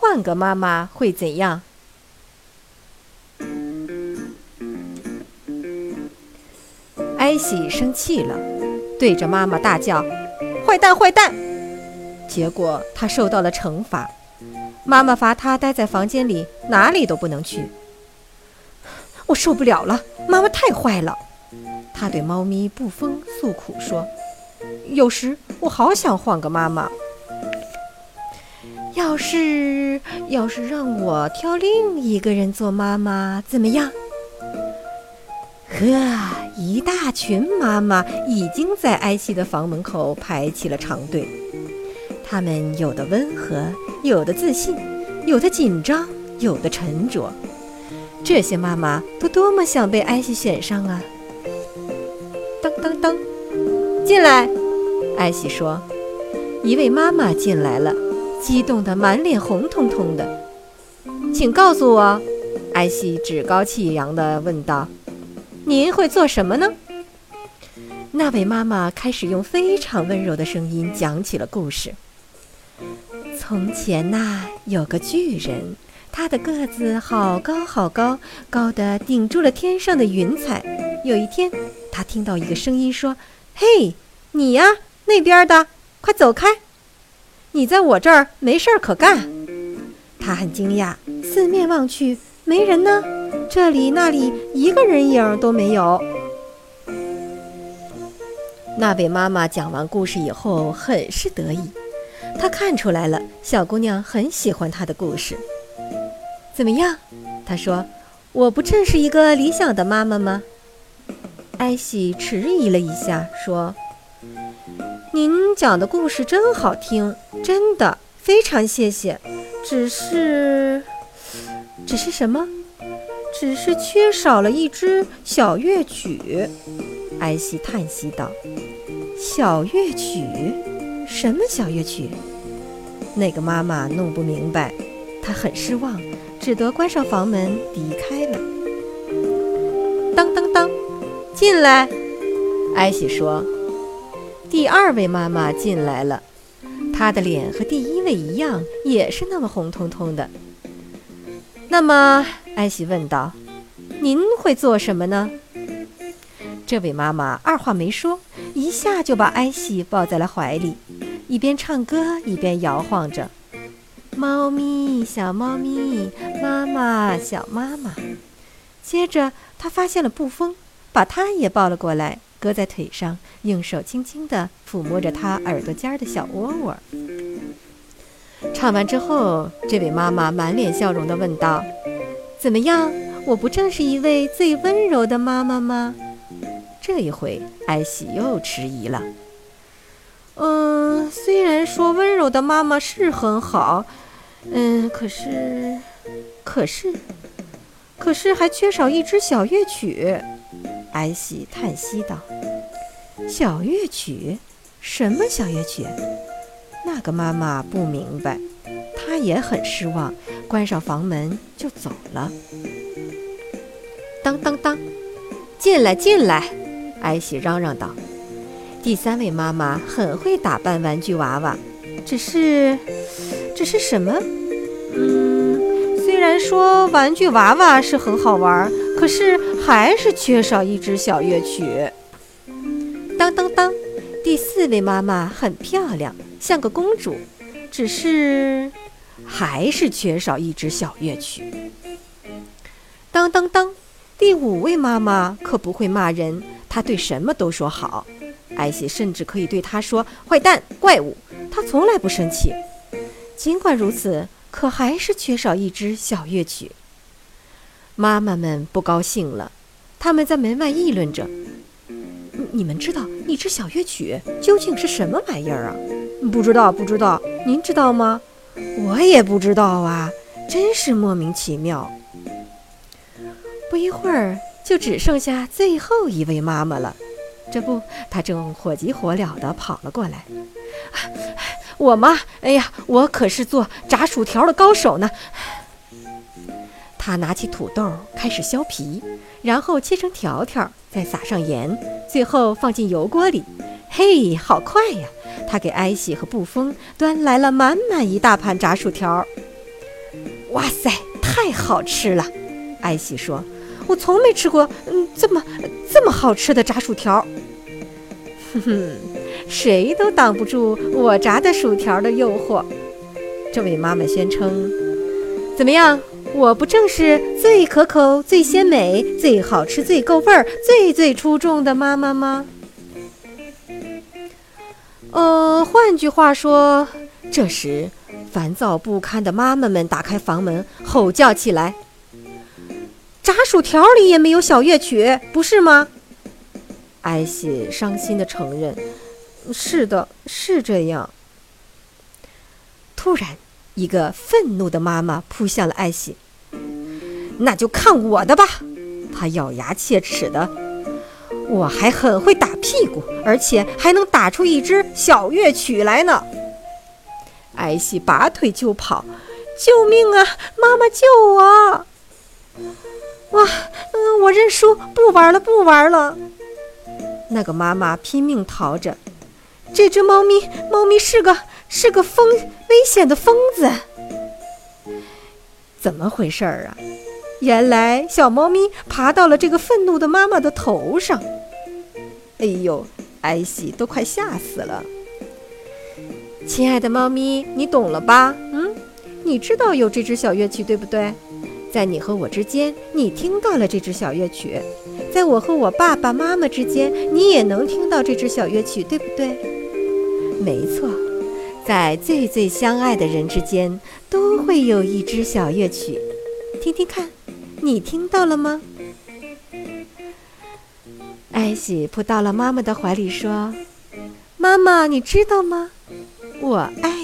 换个妈妈会怎样？艾希生气了，对着妈妈大叫：“坏蛋，坏蛋！”结果他受到了惩罚，妈妈罚他待在房间里，哪里都不能去。我受不了了，妈妈太坏了。他对猫咪布风诉苦说：“有时我好想换个妈妈。要是要是让我挑另一个人做妈妈，怎么样？”呵，一大群妈妈已经在艾希的房门口排起了长队。他们有的温和，有的自信，有的紧张，有的沉着。这些妈妈都多么想被艾希选上啊！噔噔噔，进来！艾希说：“一位妈妈进来了，激动得满脸红彤彤的。请告诉我。”艾希趾高气扬地问道。您会做什么呢？那位妈妈开始用非常温柔的声音讲起了故事。从前呐，有个巨人，他的个子好高好高，高的顶住了天上的云彩。有一天，他听到一个声音说：“嘿，你呀，那边的，快走开！你在我这儿没事儿可干。”他很惊讶，四面望去，没人呢。这里那里一个人影都没有。那位妈妈讲完故事以后，很是得意。她看出来了，小姑娘很喜欢她的故事。怎么样？她说：“我不正是一个理想的妈妈吗？”艾希迟疑了一下，说：“您讲的故事真好听，真的非常谢谢。只是，只是什么？”只是缺少了一支小乐曲，艾希叹息道：“小乐曲？什么小乐曲？”那个妈妈弄不明白，她很失望，只得关上房门离开了。当当当，进来！艾希说：“第二位妈妈进来了，她的脸和第一位一样，也是那么红彤彤的。”那么。艾希问道：“您会做什么呢？”这位妈妈二话没说，一下就把艾希抱在了怀里，一边唱歌一边摇晃着：“猫咪，小猫咪，妈妈，小妈妈。”接着，她发现了布风，把它也抱了过来，搁在腿上，用手轻轻地抚摸着他耳朵尖儿的小窝窝。唱完之后，这位妈妈满脸笑容地问道。怎么样？我不正是一位最温柔的妈妈吗？这一回，艾希又迟疑了。嗯，虽然说温柔的妈妈是很好，嗯，可是，可是，可是还缺少一支小乐曲。艾希叹息道：“小乐曲？什么小乐曲？”那个妈妈不明白。她也很失望，关上房门就走了。当当当，进来进来！艾希嚷嚷道。第三位妈妈很会打扮玩具娃娃，只是，只是什么？嗯，虽然说玩具娃娃是很好玩，可是还是缺少一支小乐曲。当当当！第四位妈妈很漂亮，像个公主，只是。还是缺少一支小乐曲。当当当，第五位妈妈可不会骂人，她对什么都说好。艾希甚至可以对她说“坏蛋”“怪物”，她从来不生气。尽管如此，可还是缺少一支小乐曲。妈妈们不高兴了，他们在门外议论着：“你们知道一支小乐曲究竟是什么玩意儿啊？”“不知道，不知道。您知道吗？”我也不知道啊，真是莫名其妙。不一会儿，就只剩下最后一位妈妈了。这不，她正火急火燎地跑了过来。我妈？哎呀，我可是做炸薯条的高手呢。他拿起土豆开始削皮，然后切成条条，再撒上盐，最后放进油锅里。嘿，好快呀！他给艾希和布风端来了满满一大盘炸薯条。哇塞，太好吃了！艾希说：“我从没吃过，嗯，这么这么好吃的炸薯条。”哼哼，谁都挡不住我炸的薯条的诱惑。这位妈妈宣称：“怎么样？我不正是最可口、最鲜美、最好吃、最够味儿、最最出众的妈妈吗？”呃，换句话说，这时烦躁不堪的妈妈们打开房门，吼叫起来：“炸薯条里也没有小乐曲，不是吗？”艾希伤心地承认：“是的，是这样。”突然，一个愤怒的妈妈扑向了艾希。“那就看我的吧！”她咬牙切齿的。我还很会打屁股，而且还能打出一支小乐曲来呢。艾希拔腿就跑，救命啊！妈妈救我！哇，嗯，我认输，不玩了，不玩了。那个妈妈拼命逃着。这只猫咪，猫咪是个是个疯危险的疯子。怎么回事儿啊？原来小猫咪爬到了这个愤怒的妈妈的头上。哎呦，艾希都快吓死了！亲爱的猫咪，你懂了吧？嗯，你知道有这支小乐曲，对不对？在你和我之间，你听到了这支小乐曲；在我和我爸爸妈妈之间，你也能听到这支小乐曲，对不对？没错，在最最相爱的人之间，都会有一支小乐曲。听听看，你听到了吗？艾希扑到了妈妈的怀里，说：“妈妈，你知道吗？我爱。”